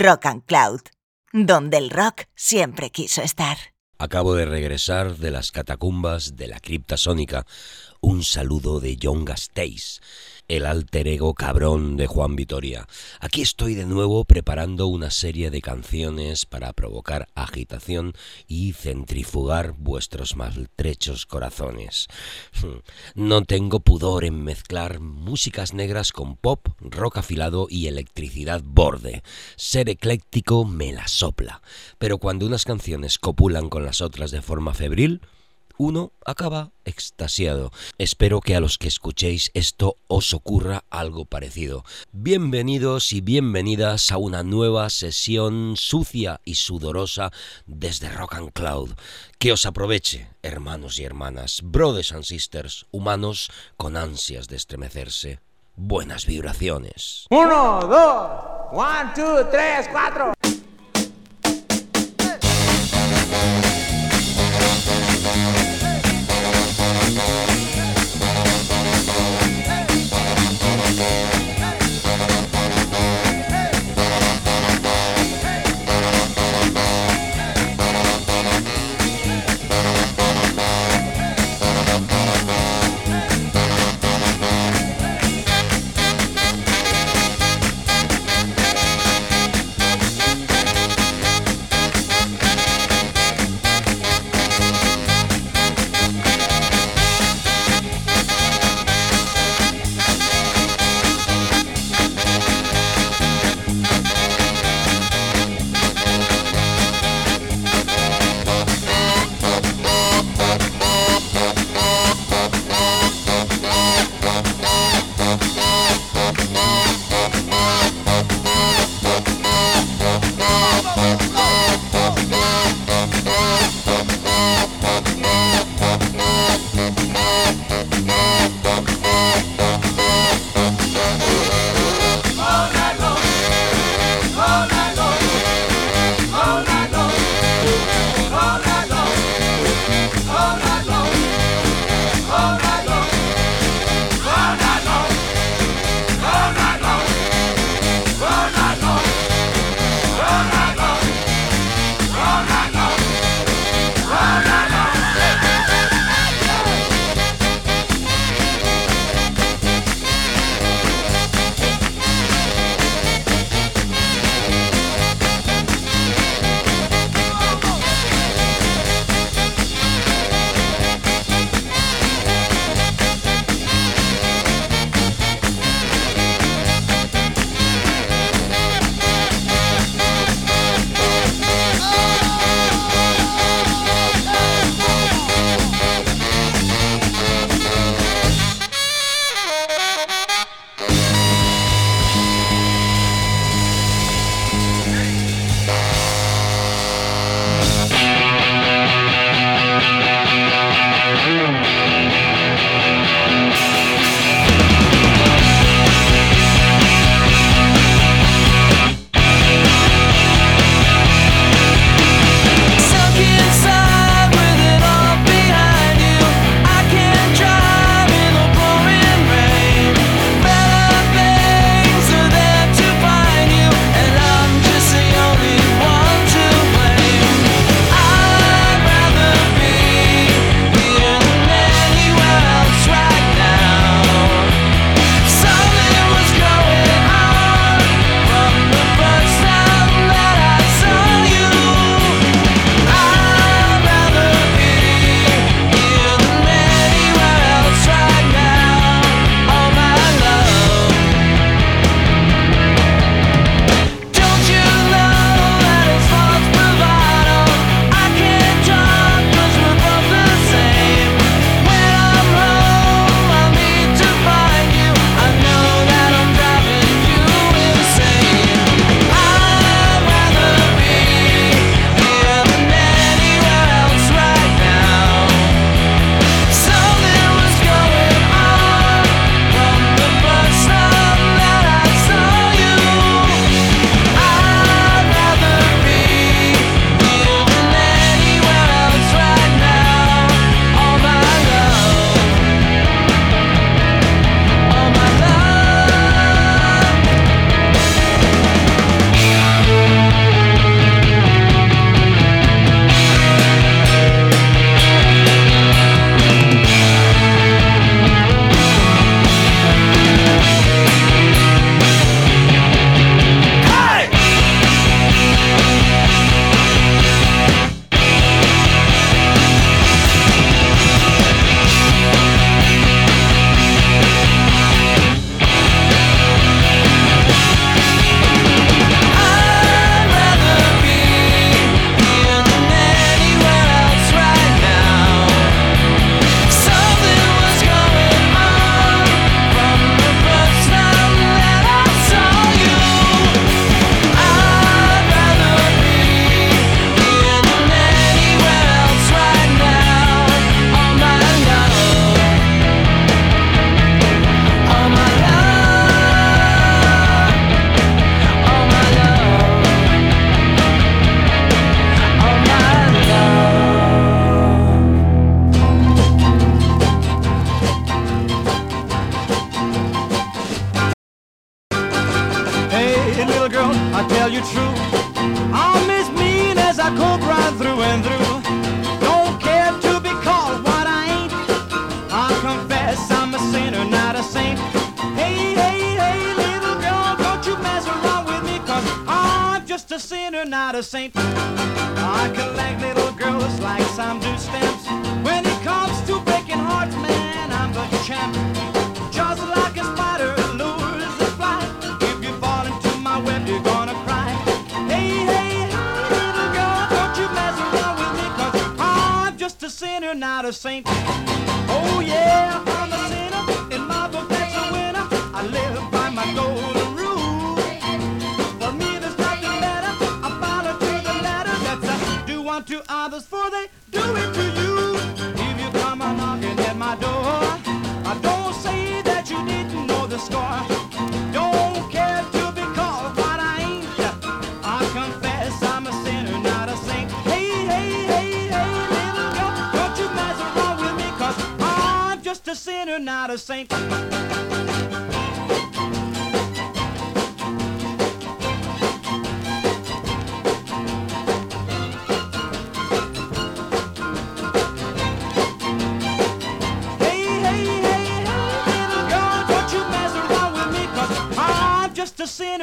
Rock and Cloud, donde el rock siempre quiso estar. Acabo de regresar de las catacumbas de la cripta sónica. Un saludo de John Gasteiz el alter ego cabrón de Juan Vitoria. Aquí estoy de nuevo preparando una serie de canciones para provocar agitación y centrifugar vuestros maltrechos corazones. No tengo pudor en mezclar músicas negras con pop, rock afilado y electricidad borde. Ser ecléctico me la sopla, pero cuando unas canciones copulan con las otras de forma febril, uno acaba extasiado. Espero que a los que escuchéis esto os ocurra algo parecido. Bienvenidos y bienvenidas a una nueva sesión sucia y sudorosa desde Rock and Cloud. Que os aproveche, hermanos y hermanas, brothers and sisters, humanos con ansias de estremecerse. Buenas vibraciones. Uno, dos, one, two, tres, cuatro.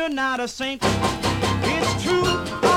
tonight a saint. It's true.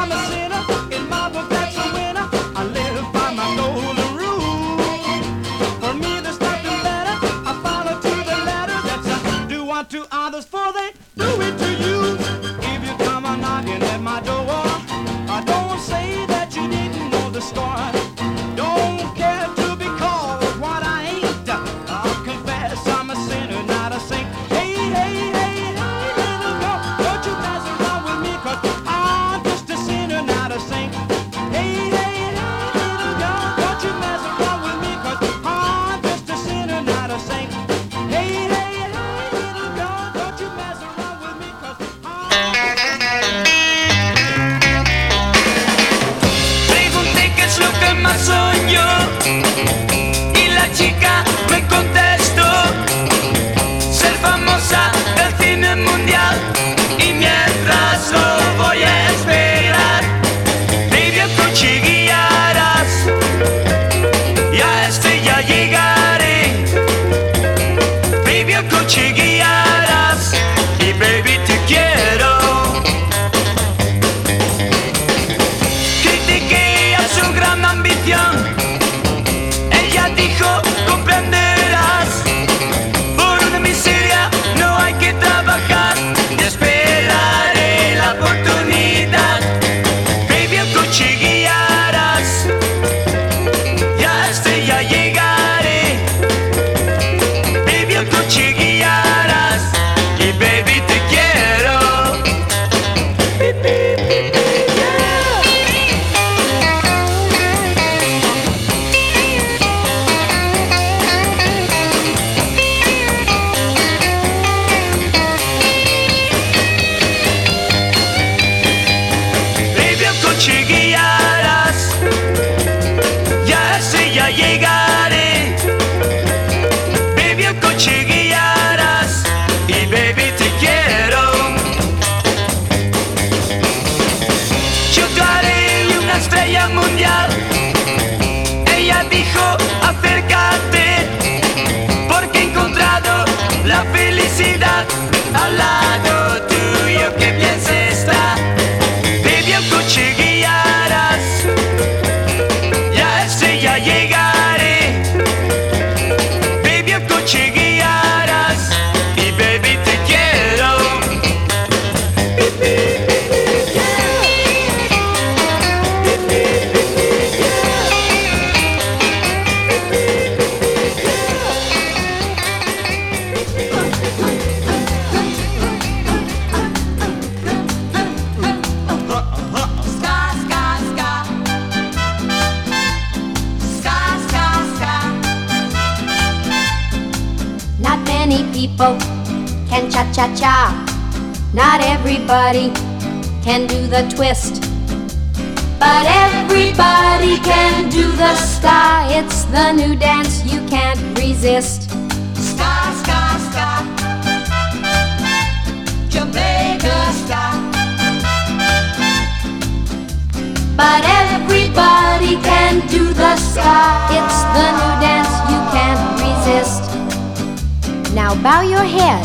bow your head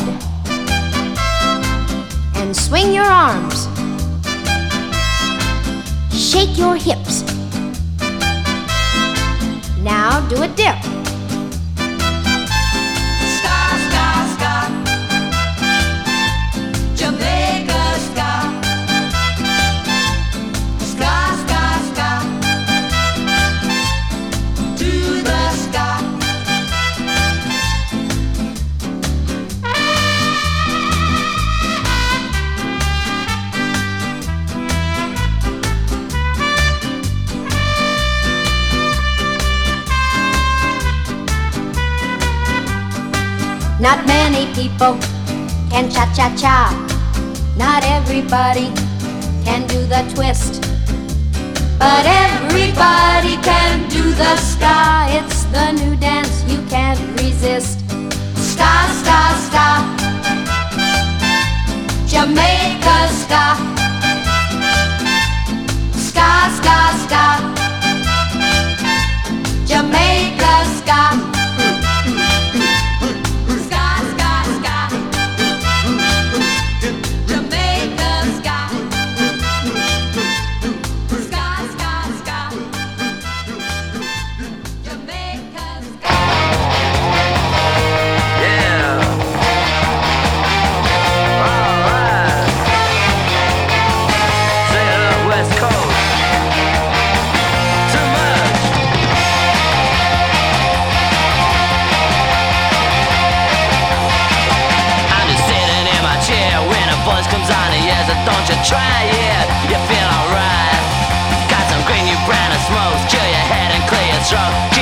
and swing your arms. Shake your hips. Now do a dip. Not many people can cha cha cha. Not everybody can do the twist. But everybody can do the ska. It's the new dance you can't resist. Ska, ska, ska. Jamaica ska. Ska, ska, ska. Jamaica ska. don't you try it? You feel alright. Got some green, new brown and smokes, Chill your head and clear your throat.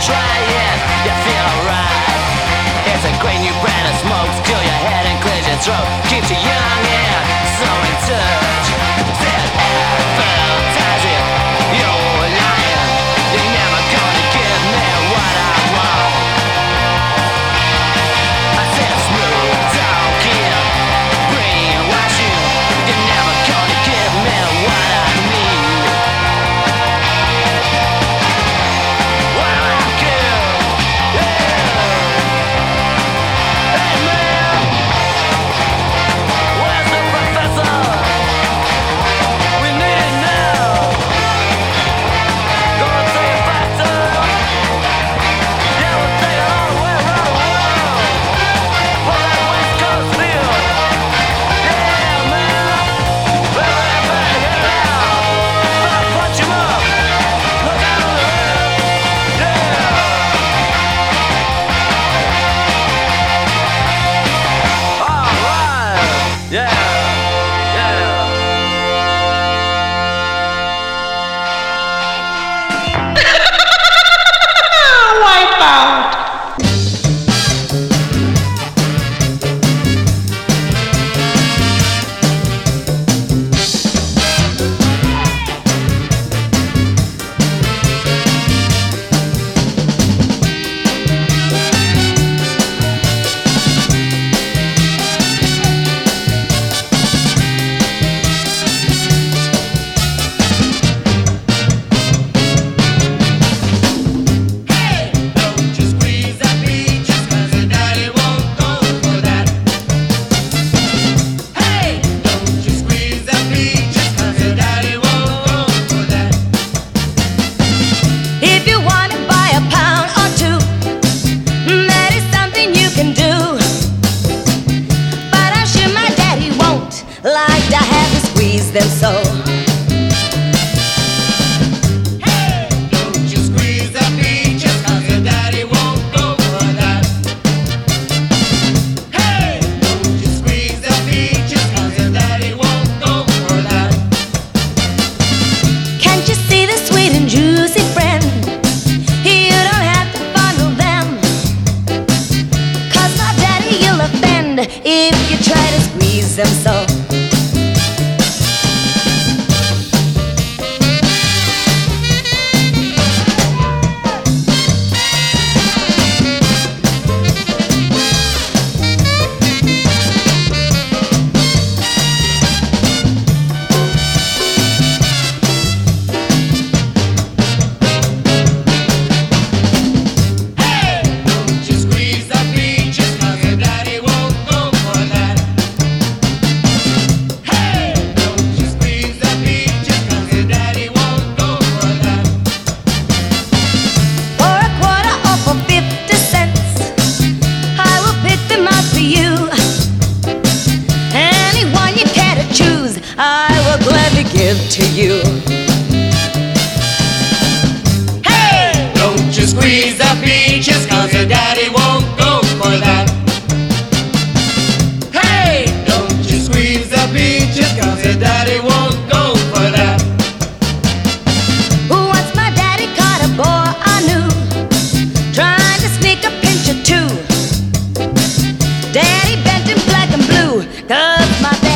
try it, you feel alright. It's a great new brand of smoke, your head and your throat. Keeps you young and so in tune. Cause my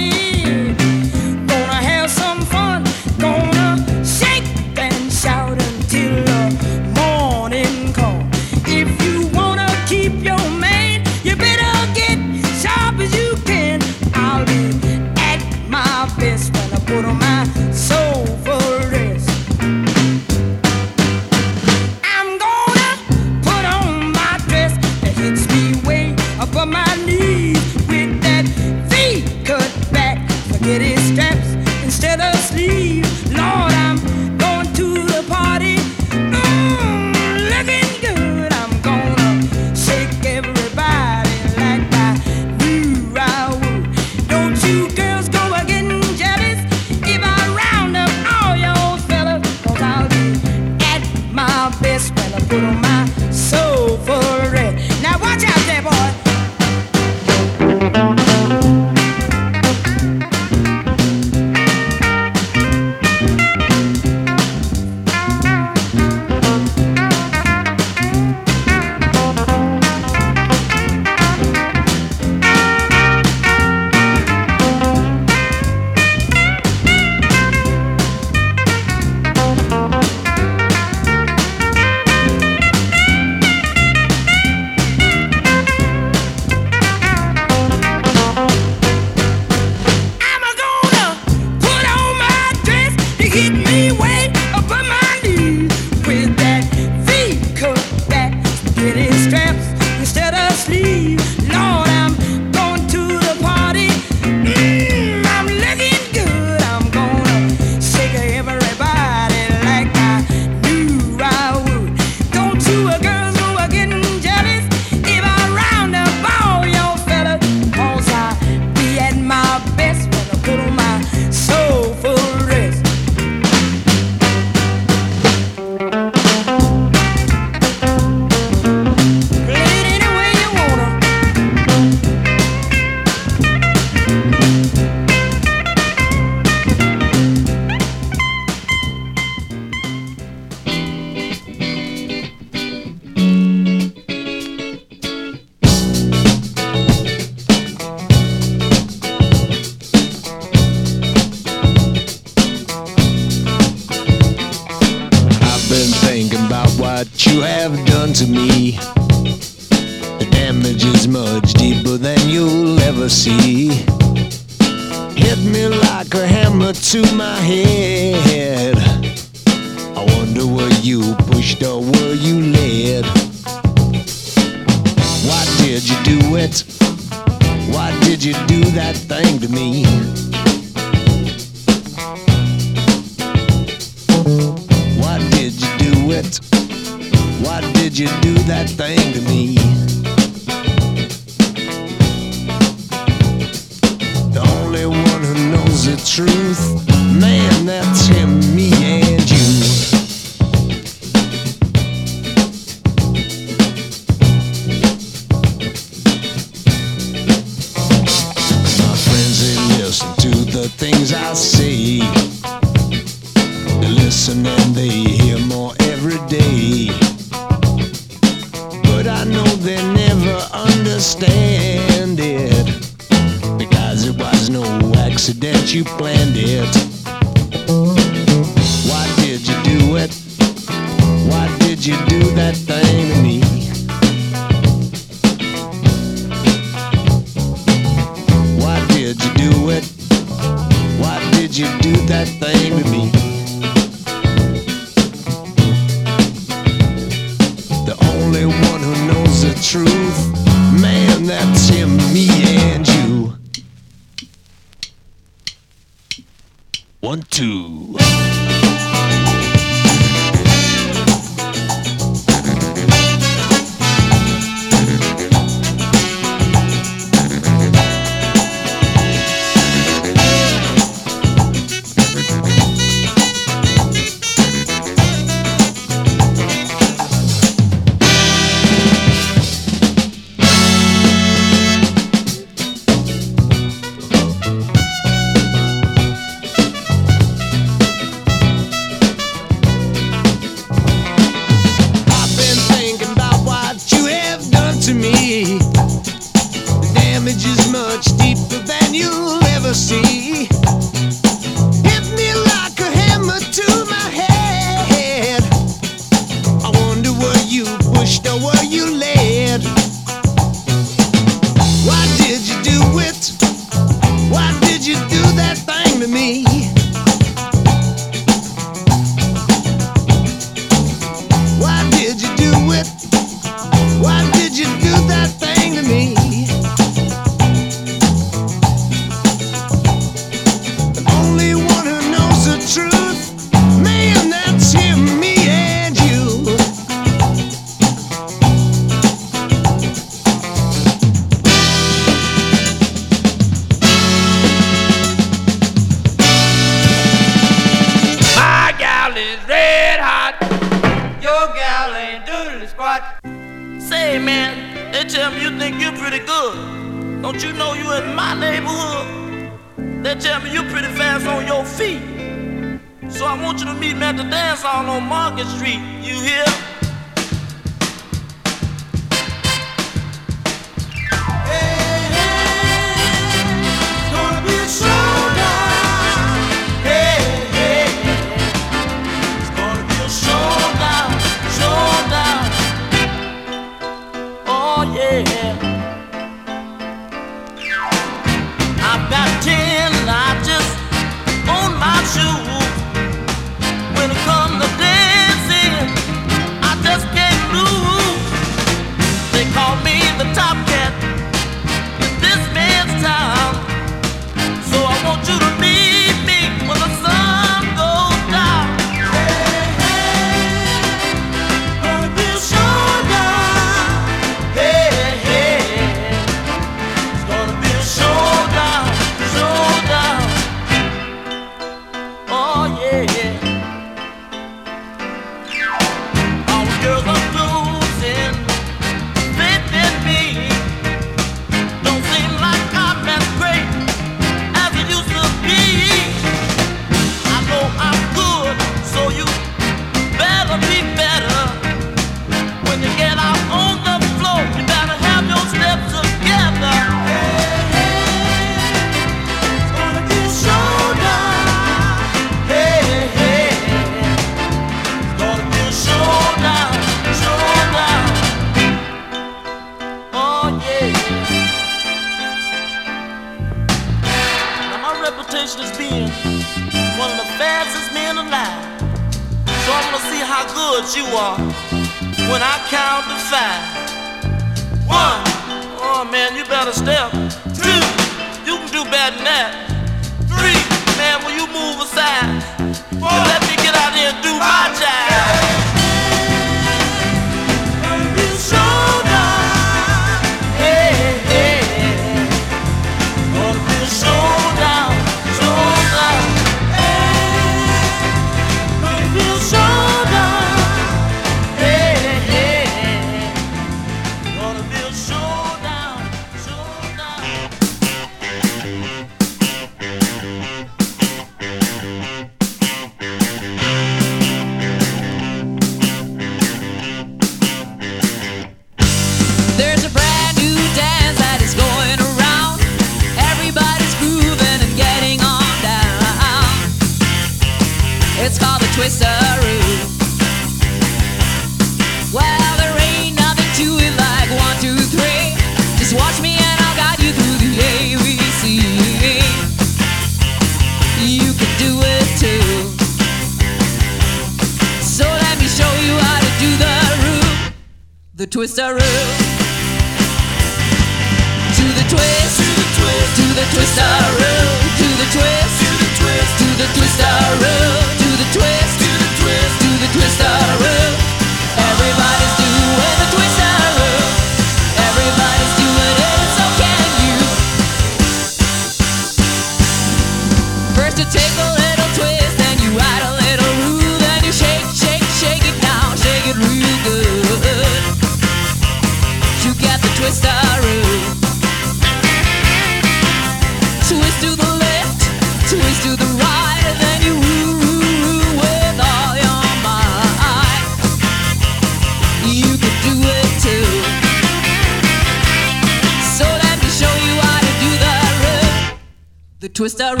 The twist I run.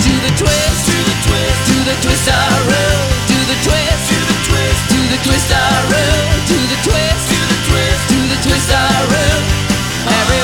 To the twist, to the twist, to the twist I run. To the twist, to the twist, to the twist I run. To the twist, to the twist, to the twist I run. Every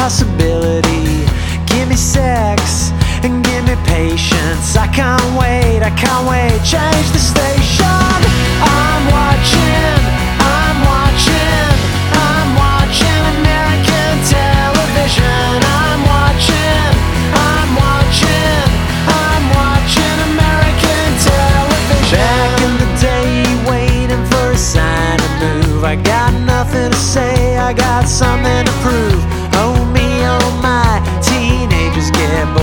possibility. Give me sex and give me patience. I can't wait, I can't wait. Change the station. I'm watching, I'm watching, I'm watching American television. I'm watching, I'm watching, I'm watching American television. Back in the day, waiting for a sign to move. I got nothing to say, I got something to prove.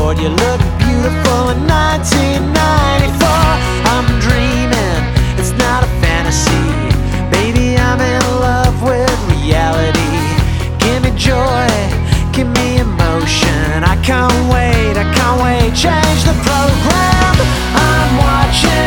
Bored. You look beautiful in 1994. I'm dreaming, it's not a fantasy. Baby, I'm in love with reality. Give me joy, give me emotion. I can't wait, I can't wait. Change the program. I'm watching,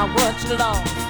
I watch it all.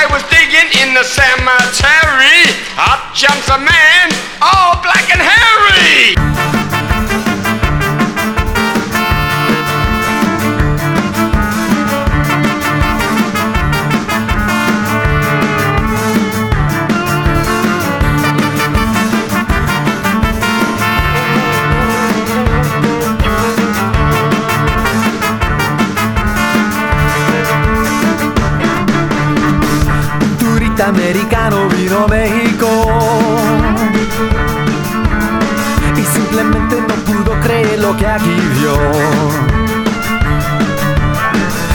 I was digging in the cemetery, up jumps a man, all black and hairy. americano vino a México y simplemente no pudo creer lo que aquí vio.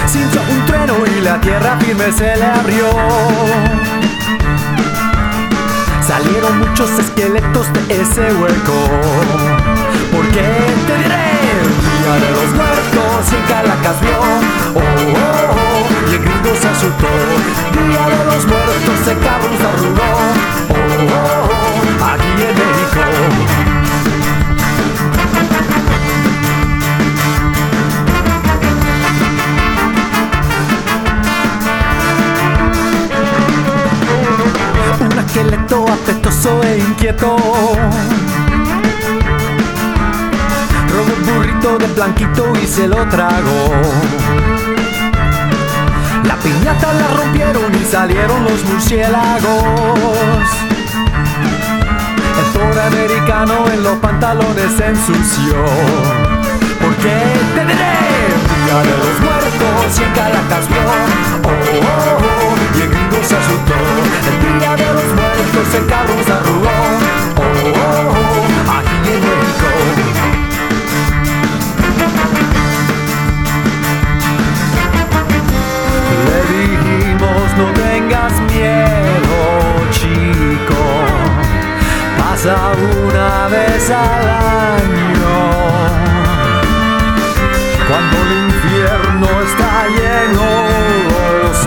Sintió un trueno y la tierra firme se le abrió. Salieron muchos esqueletos de ese hueco. Porque te diré, día de los muertos y en vio. Oh, oh y el gringo se asustó. Día de los Muertos en Cabros arrugó. Oh, oh, oh, aquí en México. Un esqueleto apetoso e inquieto Robó un burrito de blanquito y se lo tragó piñata la rompieron y salieron los murciélagos. El pobre americano en los pantalones se ensució. Porque te diré Día de los muertos y en Caracas vio oh, oh, oh, y el gringo se asustó. El día de los muertos en carros arrugó no tengas miedo chico. Pasa una vez al año. Cuando el infierno está lleno los